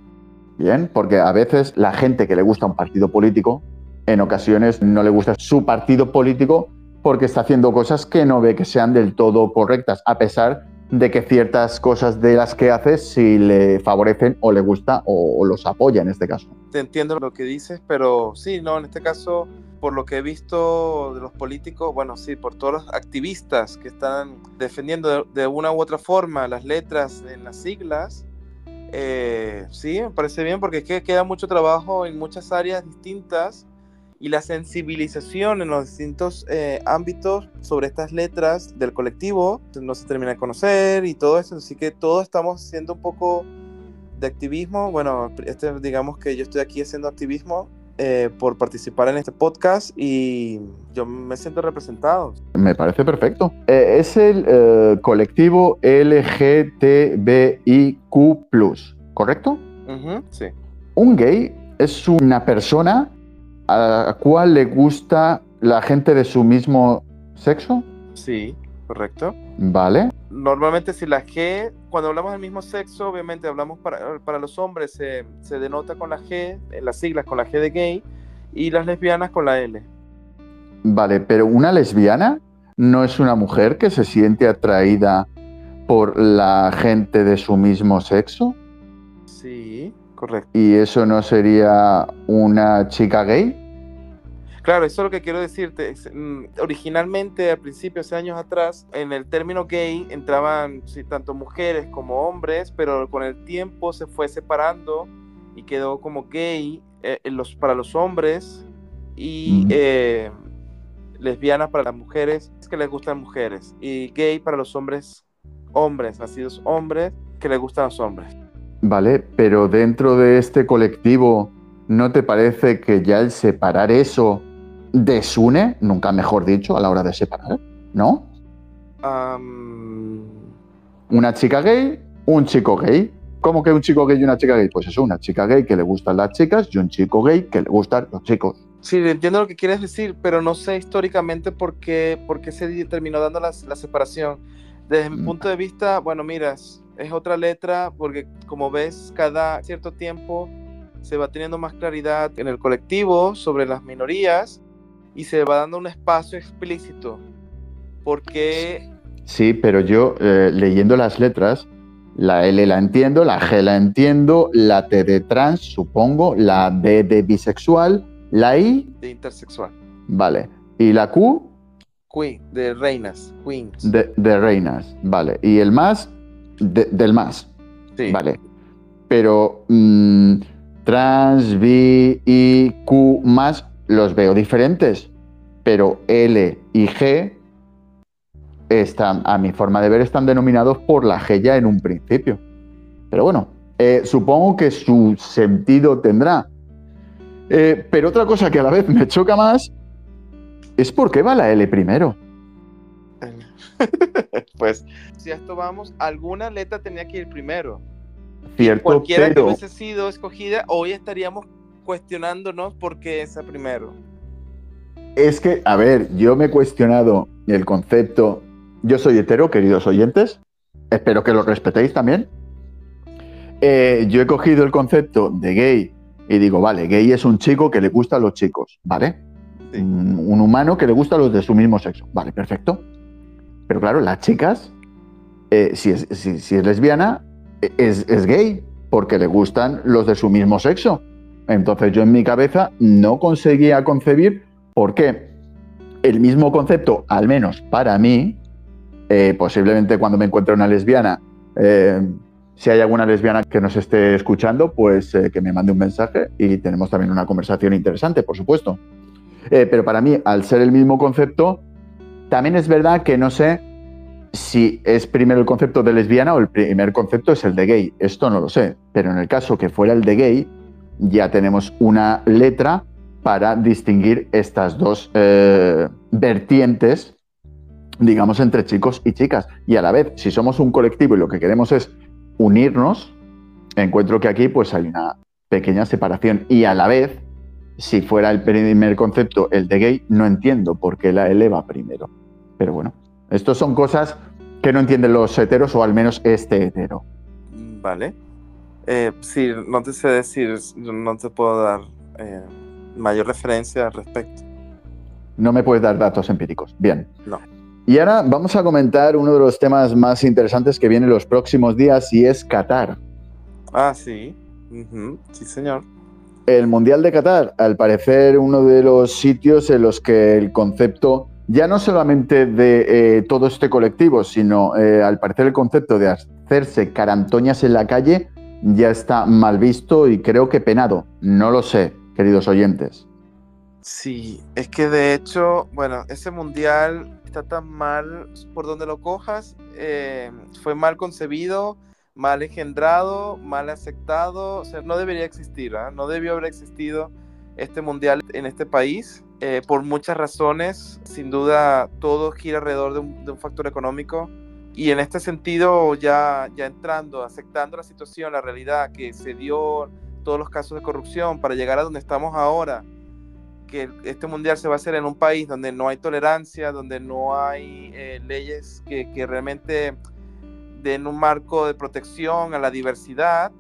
Bien, porque a veces la gente que le gusta un partido político, en ocasiones no le gusta su partido político porque está haciendo cosas que no ve que sean del todo correctas, a pesar de que ciertas cosas de las que hace sí le favorecen o le gusta o, los apoya en este caso. Te entiendo lo que dices, pero sí, no, en este caso, por lo que he visto de los políticos, bueno, sí, por todos los activistas que están defendiendo de, una u otra forma las letras en las siglas, eh, sí, me parece bien porque es que queda mucho trabajo en muchas áreas distintas y la sensibilización en los distintos eh, ámbitos sobre estas letras del colectivo no se termina de conocer y todo eso, así que todos estamos haciendo un poco de activismo, bueno, este, digamos que yo estoy aquí haciendo activismo eh, por participar en este podcast y yo me siento representado. Me parece perfecto. Eh, es el colectivo LGTBIQ, ¿correcto? sí. Un gay es una persona a cuál le gusta la gente de su mismo sexo? Sí, correcto. Vale. Normalmente si la G, cuando hablamos del mismo sexo, obviamente hablamos para, para los hombres, se, se, denota con la G, en las siglas con la G de gay, y las lesbianas con la L. Vale, pero una lesbiana no es una mujer que se siente atraída por la gente de su mismo sexo. Sí, Correcto. ¿Y eso no sería una chica gay? Claro, eso es lo que quiero decirte. Mm, originalmente, al principio, hace años atrás, en el término gay entraban tanto mujeres como hombres, pero con el tiempo se fue separando y quedó como gay eh, los, para los hombres y eh, lesbiana para las mujeres que les gustan mujeres y gay para los hombres, hombres, nacidos hombres que les gustan los hombres. Vale, pero dentro de este colectivo, ¿no te parece que ya el separar eso desune, nunca mejor dicho, a la hora de separar? ¿No? Una chica gay, un chico gay. ¿Cómo que un chico gay y una chica gay? Pues eso, una chica gay que le gustan las chicas y un chico gay que le gustan los chicos. Sí, entiendo lo que quieres decir, pero no sé históricamente por qué, por qué se terminó dando la, la separación. Desde mi mm. punto de vista, bueno, miras, es otra letra porque como ves cada cierto tiempo se va teniendo más claridad en el colectivo sobre las minorías y se va dando un espacio explícito. Porque sí pero yo eh, leyendo las letras la L la entiendo la G la entiendo la T de trans supongo la B de bisexual la I de intersexual. Vale. Y la Q Queen, de reinas, queens. De, de reinas, vale. Y el más del más. Sí. Vale. Pero mm, trans, B, I, Q más los veo diferentes. Pero L y G están, a mi forma de ver, están denominados por la G ya en un principio. Pero bueno, eh, supongo que su sentido tendrá. Eh, pero otra cosa que a la vez me choca más es por qué va la L primero. <laughs> pues si a esto vamos, alguna letra tenía que ir primero. Cierto, cualquiera que hubiese sido escogida, hoy estaríamos cuestionándonos por qué esa primero. Es que, a ver, yo me he cuestionado el concepto. Yo soy hetero, queridos oyentes. Espero que lo respetéis también. Eh, yo he cogido el concepto de gay y digo, vale, gay es un chico que le gusta a los chicos, ¿vale? Un, humano que le gusta a los de su mismo sexo. Vale, perfecto. Pero claro, las chicas, eh, si, es, lesbiana, e, es, gay, porque le gustan los de su mismo sexo. Entonces yo en mi cabeza no conseguía concebir por qué el mismo concepto, al menos para mí, eh, posiblemente cuando me encuentre una lesbiana, eh, si hay alguna lesbiana que nos esté escuchando, pues que me mande un mensaje y tenemos también una conversación interesante, por supuesto. pero para mí, al ser el mismo concepto, también es verdad que no sé si es primero el concepto de lesbiana o el primer concepto es el de gay. Esto no lo sé, pero en el caso que fuera el de gay, ya tenemos una letra para distinguir estas dos eh, vertientes digamos, entre chicos y chicas. Y a la vez, si somos un colectivo y lo que queremos es unirnos, encuentro que aquí pues hay una pequeña separación. Y a la vez, si fuera el primer concepto el de gay, no entiendo por qué la eleva primero. Pero bueno, estas son cosas que no entienden los heteros o al menos este hetero. Vale. Eh, sí, no te sé decir, no te puedo dar eh, mayor referencia al respecto. No me puedes dar datos empíricos. Bien. No. Y ahora vamos a comentar uno de los temas más interesantes que viene los próximos días y es Qatar. Ah, sí. Sí, señor. El Mundial de Qatar, al parecer, uno de los sitios en los que el concepto, ya no solamente de eh, todo este colectivo, sino eh, al parecer el concepto de hacerse carantoñas en la calle ya está mal visto y creo que penado. No lo sé, queridos oyentes. Sí, es que de hecho, bueno, ese mundial está tan mal por donde lo cojas, eh, fue mal concebido, mal engendrado, mal aceptado, o sea, no debería existir, ¿ah? no debió haber existido este mundial en este país. Eh, por muchas razones, sin duda todo gira alrededor de un, de un, factor económico. Y en este sentido ya, ya entrando, aceptando la situación, la realidad que se dio todos los casos de corrupción para llegar a donde estamos ahora, que este mundial se va a hacer en un país donde no hay tolerancia, donde no hay eh, leyes que, que, realmente den un marco de protección a la diversidad,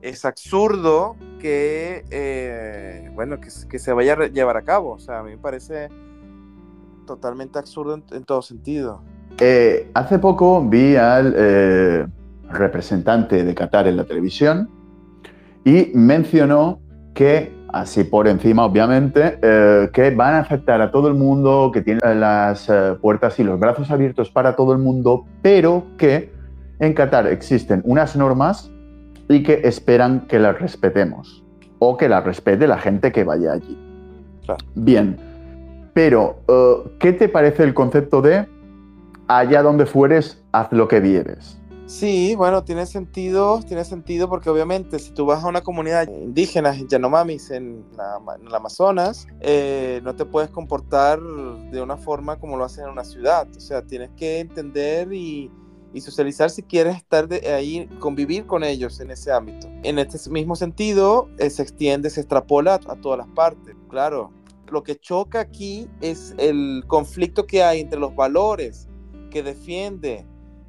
es absurdo que, eh, bueno, que, que, se vaya a llevar a cabo. O sea, a mí me parece totalmente absurdo en, en todo sentido. Eh, hace poco vi al eh, representante de Qatar en la televisión y mencionó que así por encima, obviamente, eh, que van a afectar a todo el mundo, que tienen las eh, puertas y los brazos abiertos para todo el mundo, pero que en Qatar existen unas normas y que esperan que las respetemos o que las respete la gente que vaya allí. Claro. Bien, pero uh, ¿qué te parece el concepto de allá donde fueres, haz lo que vieres? Sí, bueno, tiene sentido, tiene sentido porque obviamente si tú vas a una comunidad indígena, Yanomamis, en, la, en el Amazonas, eh, no te puedes comportar de una forma como lo hacen en una ciudad. O sea, tienes que entender y, y socializar si quieres estar de ahí, convivir con ellos en ese ámbito. En este mismo sentido, eh, se extiende, se extrapola a, a todas las partes. Claro, lo que choca aquí es el conflicto que hay entre los valores que defiende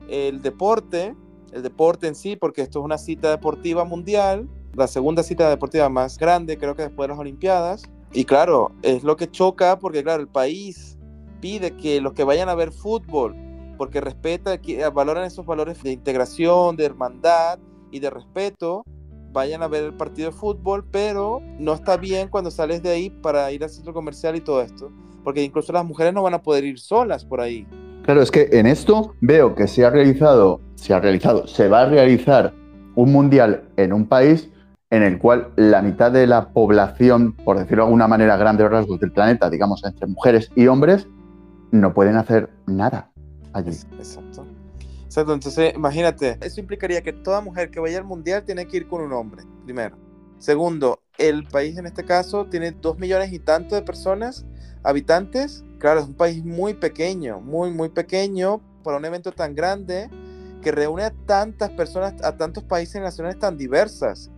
el deporte, el deporte en sí, porque esto es una cita deportiva mundial, la segunda cita deportiva más grande, creo que después de las Olimpiadas. Y claro, es lo que choca porque, claro, el país pide que los que vayan a ver fútbol, porque respeta, valoran esos valores de integración, de hermandad y de respeto, vayan a ver el partido de fútbol, pero no está bien cuando sales de ahí para ir al centro comercial y todo esto, porque incluso las mujeres no van a poder ir solas por ahí. Claro, es que en esto veo que se ha realizado, se ha realizado, se va a realizar un mundial en un país en el cual la mitad de la población, por decirlo de alguna manera, grandes rasgos del planeta, digamos, entre mujeres y hombres, no pueden hacer nada allí. Exacto. Exacto, entonces imagínate, eso implicaría que toda mujer que vaya al mundial tiene que ir con un hombre, primero. Segundo, el país en este caso tiene dos millones y tanto de personas, habitantes, Claro, es un país muy pequeño, muy, muy pequeño para un evento tan grande que reúne a tantas personas, a tantos países y naciones tan diversas.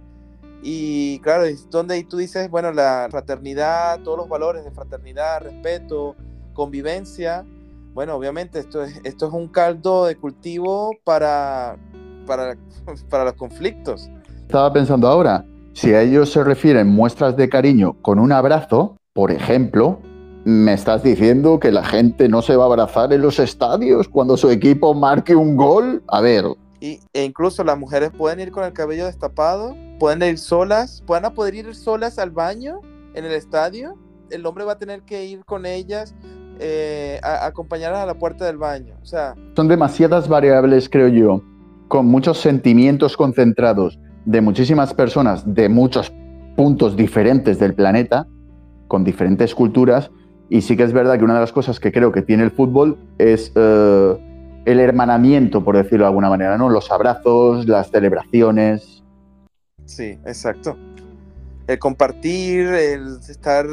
Y claro, es donde tú dices, bueno, la fraternidad, todos los valores de fraternidad, respeto, convivencia. Bueno, obviamente esto es, esto es un caldo de cultivo para, para, <laughs> para los conflictos. Estaba pensando ahora, si a ellos se refieren muestras de cariño con un abrazo, por ejemplo, ¿Me estás diciendo que la gente no se va a abrazar en los estadios cuando su equipo marque un gol? A ver. Y, e incluso las mujeres pueden ir con el cabello destapado, pueden ir solas, pueden a poder ir solas al baño en el estadio. El hombre va a tener que ir con ellas, eh, a, a acompañarlas a la puerta del baño. O sea, son demasiadas variables, creo yo, con muchos sentimientos concentrados de muchísimas personas de muchos puntos diferentes del planeta, con diferentes culturas y sí que es verdad que una de las cosas que creo que tiene el fútbol es uh, el hermanamiento, por decirlo de alguna manera, ¿no? Los abrazos, las celebraciones. Sí, exacto. El compartir, el estar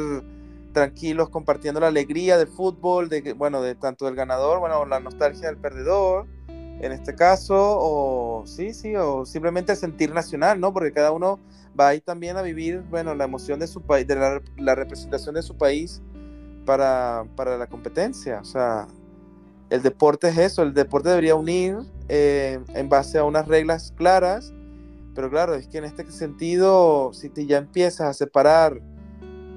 tranquilos compartiendo la alegría del fútbol, de bueno, de tanto del ganador, bueno, la nostalgia del perdedor, en este caso, o sí, sí, o simplemente el sentir nacional, ¿no? Porque cada uno va ahí también a vivir, bueno, la emoción de su país, de la, representación de su país para, para, la competencia. O sea, el deporte es eso, el deporte debería unir eh, en base a unas reglas claras, pero claro, es que en este sentido, si te ya empiezas a separar,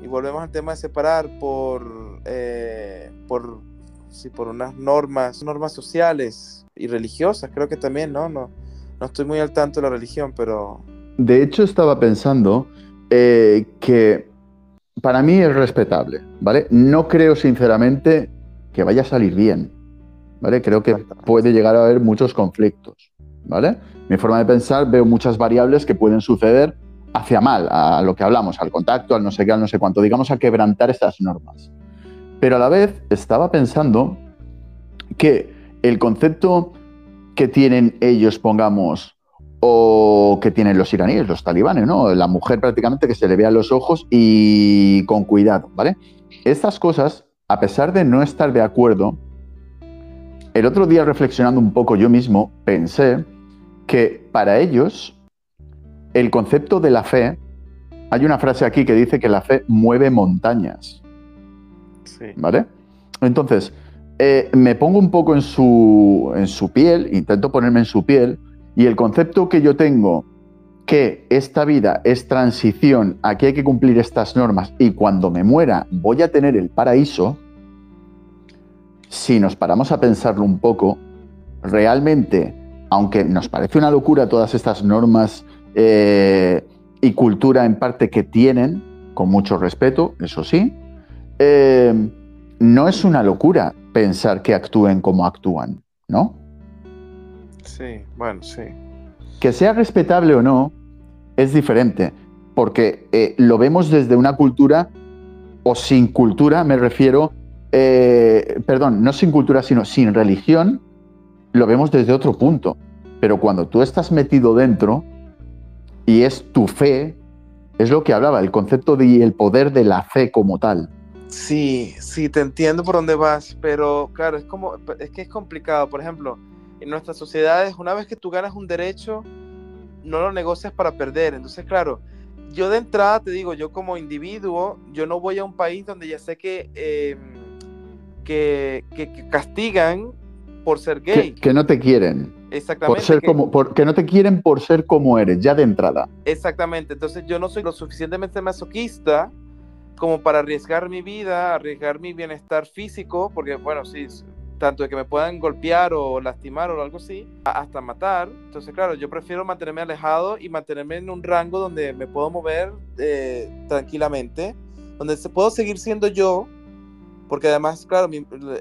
y volvemos al tema de separar por, eh, por, sí, por unas normas, normas sociales y religiosas, creo que también, ¿no? No, no estoy muy al tanto de la religión, pero de hecho, estaba pensando eh, que para mí es respetable, ¿vale? No creo sinceramente que vaya a salir bien, ¿vale? Creo que puede llegar a haber muchos conflictos, ¿vale? Mi forma de pensar, veo muchas variables que pueden suceder hacia mal, a lo que hablamos, al contacto, al no sé qué, al no sé cuánto, digamos, a quebrantar estas normas. Pero a la vez estaba pensando que el concepto que tienen ellos, pongamos, o que tienen los iraníes, los talibanes, ¿no? La mujer prácticamente que se le vea los ojos y con cuidado, ¿vale? Estas cosas, a pesar de no estar de acuerdo, el otro día reflexionando un poco yo mismo, pensé que para ellos el concepto de la fe, hay una frase aquí que dice que la fe mueve montañas. Sí. ¿Vale? Entonces, eh, me pongo un poco en su, en su piel, intento ponerme en su piel, y el concepto que yo tengo que esta vida es transición, aquí hay que cumplir estas normas y cuando me muera voy a tener el paraíso, si nos paramos a pensarlo un poco, realmente, aunque nos parece una locura todas estas normas eh, y cultura en parte que tienen, con mucho respeto, eso sí, eh, no es una locura pensar que actúen como actúan, ¿no? Sí, bueno, sí. Que sea respetable o no es diferente, porque eh, lo vemos desde una cultura, o sin cultura, me refiero, eh, perdón, no sin cultura, sino sin religión, lo vemos desde otro punto. Pero cuando tú estás metido dentro y es tu fe, es lo que hablaba, el concepto de el poder de la fe como tal. Sí, sí, te entiendo por dónde vas, pero claro, es como, es que es complicado. Por ejemplo, en nuestras sociedades, una vez que tú ganas un derecho, no lo negocias para perder. Entonces, claro, yo de entrada te digo, yo como individuo, yo no voy a un país donde ya sé que, em, que, castigan por ser gay. Que, no te quieren. Exactamente. Por ser que, como, que no te quieren por ser como eres, ya de entrada. Exactamente. Entonces yo no soy lo suficientemente masoquista como para arriesgar mi vida, arriesgar mi bienestar físico, porque bueno, sí, tanto de que me puedan golpear o lastimar o algo así, hasta matar. Entonces, claro, yo prefiero mantenerme alejado y mantenerme en un rango donde me puedo mover eh, tranquilamente, donde puedo seguir siendo yo, porque además, claro,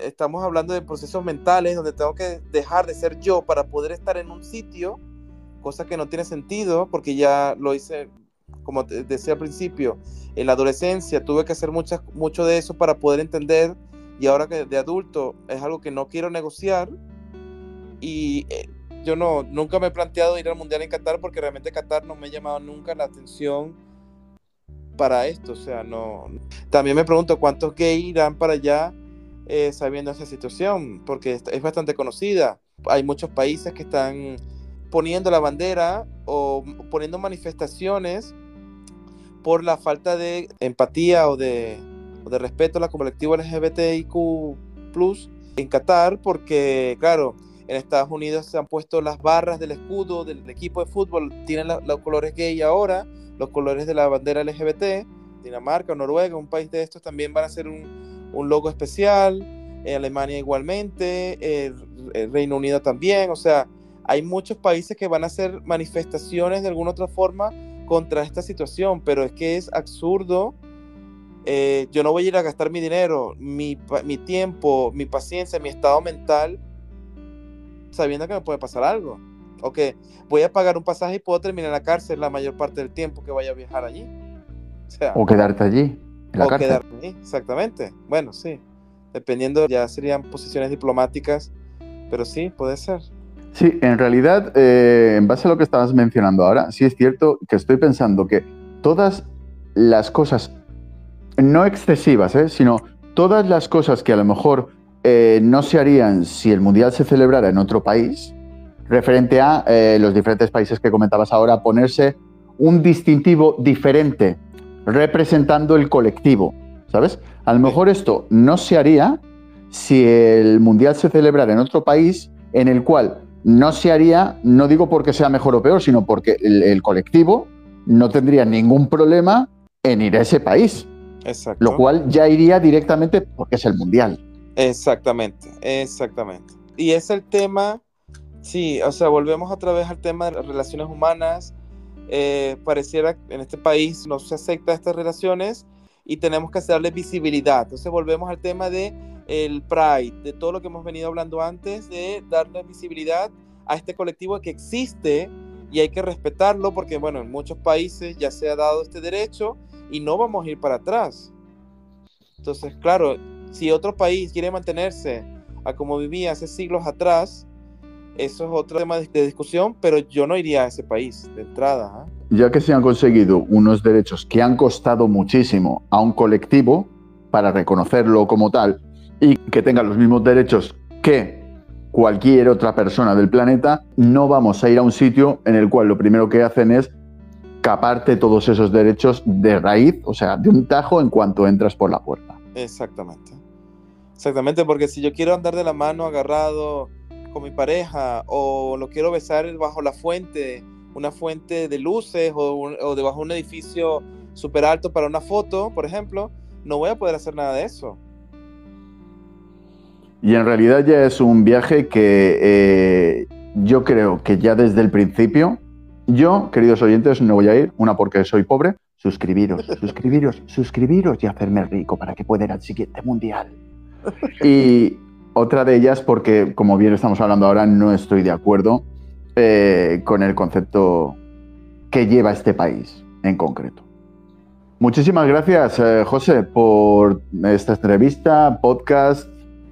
estamos hablando de procesos mentales donde tengo que dejar de ser yo para poder estar en un sitio, cosa que no tiene sentido, porque ya lo hice, como decía al principio, en la adolescencia tuve que hacer muchas, mucho de eso para poder entender y ahora que de adulto es algo que no quiero negociar y eh, yo no, nunca me he planteado ir al Mundial en Qatar porque realmente Qatar no me ha llamado nunca la atención para esto, o sea, no. También me pregunto cuántos gays irán para allá eh, sabiendo esa situación, porque es bastante conocida. Hay muchos países que están poniendo la bandera o poniendo manifestaciones por la falta de empatía o de, respeto a la colectivo LGBTIQ en Qatar, porque, claro, en Estados Unidos se han puesto las barras del escudo del equipo de fútbol, tienen los colores gay ahora, los colores de la bandera LGBT. Dinamarca, Noruega, un país de estos también van a ser un, un logo especial. En Alemania igualmente, el, Reino Unido también. O sea, hay muchos países que van a hacer manifestaciones de alguna otra forma contra esta situación, pero es que es absurdo eh, yo no voy a ir a gastar mi dinero, mi, mi, tiempo, mi paciencia, mi estado mental, sabiendo que me puede pasar algo. O que voy a pagar un pasaje y puedo terminar en la cárcel la mayor parte del tiempo que vaya a viajar allí. O, quedarte allí. o quedarte allí, exactamente. Bueno, sí. Dependiendo, ya serían posiciones diplomáticas, pero sí, puede ser. Sí, en realidad, eh, en base a lo que estabas mencionando ahora, sí es cierto que estoy pensando que todas las cosas no excesivas, ¿eh? sino todas las cosas que a lo mejor eh, no se harían si el Mundial se celebrara en otro país, referente a eh, los diferentes países que comentabas ahora, ponerse un distintivo diferente representando el colectivo, ¿sabes? A lo mejor esto no se haría si el Mundial se celebrara en otro país en el cual no se haría, no digo porque sea mejor o peor, sino porque el, colectivo no tendría ningún problema en ir a ese país. Exacto. Lo cual ya iría directamente porque es el Mundial. Exactamente, exactamente. Y es el tema, sí, o sea, volvemos otra vez al tema de las relaciones humanas. Eh, pareciera que en este país no se acepta estas relaciones y tenemos que darle visibilidad. Entonces volvemos al tema de el Pride, de todo lo que hemos venido hablando antes, de darle visibilidad a este colectivo que existe y hay que respetarlo porque, bueno, en muchos países ya se ha dado este derecho y no vamos a ir para atrás. Entonces, claro, si otro país quiere mantenerse a como vivía hace siglos atrás, eso es otro tema de, discusión, pero yo no iría a ese país de entrada. ¿ah? Ya que se han conseguido unos derechos que han costado muchísimo a un colectivo para reconocerlo como tal, y que tengan los mismos derechos que cualquier otra persona del planeta, no vamos a ir a un sitio en el cual lo primero que hacen es caparte todos esos derechos de raíz, o sea, de un tajo en cuanto entras por la puerta. Exactamente. Exactamente, porque si yo quiero andar de la mano agarrado con mi pareja o lo quiero besar bajo la fuente, una fuente de luces o, o debajo de un edificio súper alto para una foto, por ejemplo, no voy a poder hacer nada de eso. Y en realidad ya es un viaje que eh, yo creo que ya desde el principio, yo, queridos oyentes, no voy a ir, una porque soy pobre, suscribiros, <laughs> suscribiros, suscribiros y hacerme rico para que pueda ir al siguiente mundial. <laughs> Y otra de ellas porque, como bien estamos hablando ahora, no estoy de acuerdo eh, con el concepto que lleva este país en concreto. Muchísimas gracias, eh, José, por esta entrevista, podcast,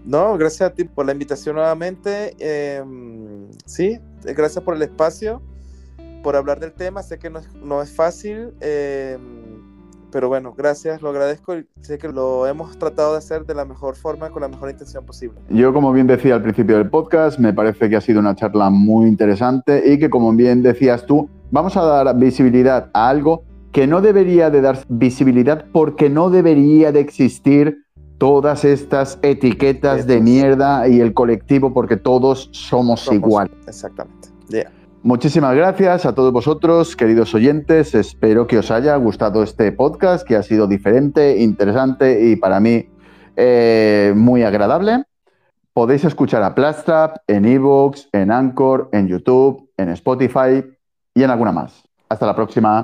no, gracias a ti por la invitación nuevamente. Em, sí, gracias por el espacio, por hablar del tema. Sé que no es, fácil, em, pero bueno, gracias, lo agradezco y sé que lo hemos tratado de hacer de la mejor forma, con la mejor intención posible. Yo, como bien decía al principio del podcast, me parece que ha sido una charla muy interesante y que, como bien decías tú, vamos a dar visibilidad a algo que no debería de dar visibilidad porque no debería de existir todas estas etiquetas de mierda y el colectivo porque todos somos, igual. Exactamente. Muchísimas gracias a todos vosotros, queridos oyentes. Espero que os haya gustado este podcast, que ha sido diferente, interesante y para mí eh, muy agradable. Podéis escuchar a Plastrap en Evox, en Anchor, en YouTube, en Spotify y en alguna más. Hasta la próxima.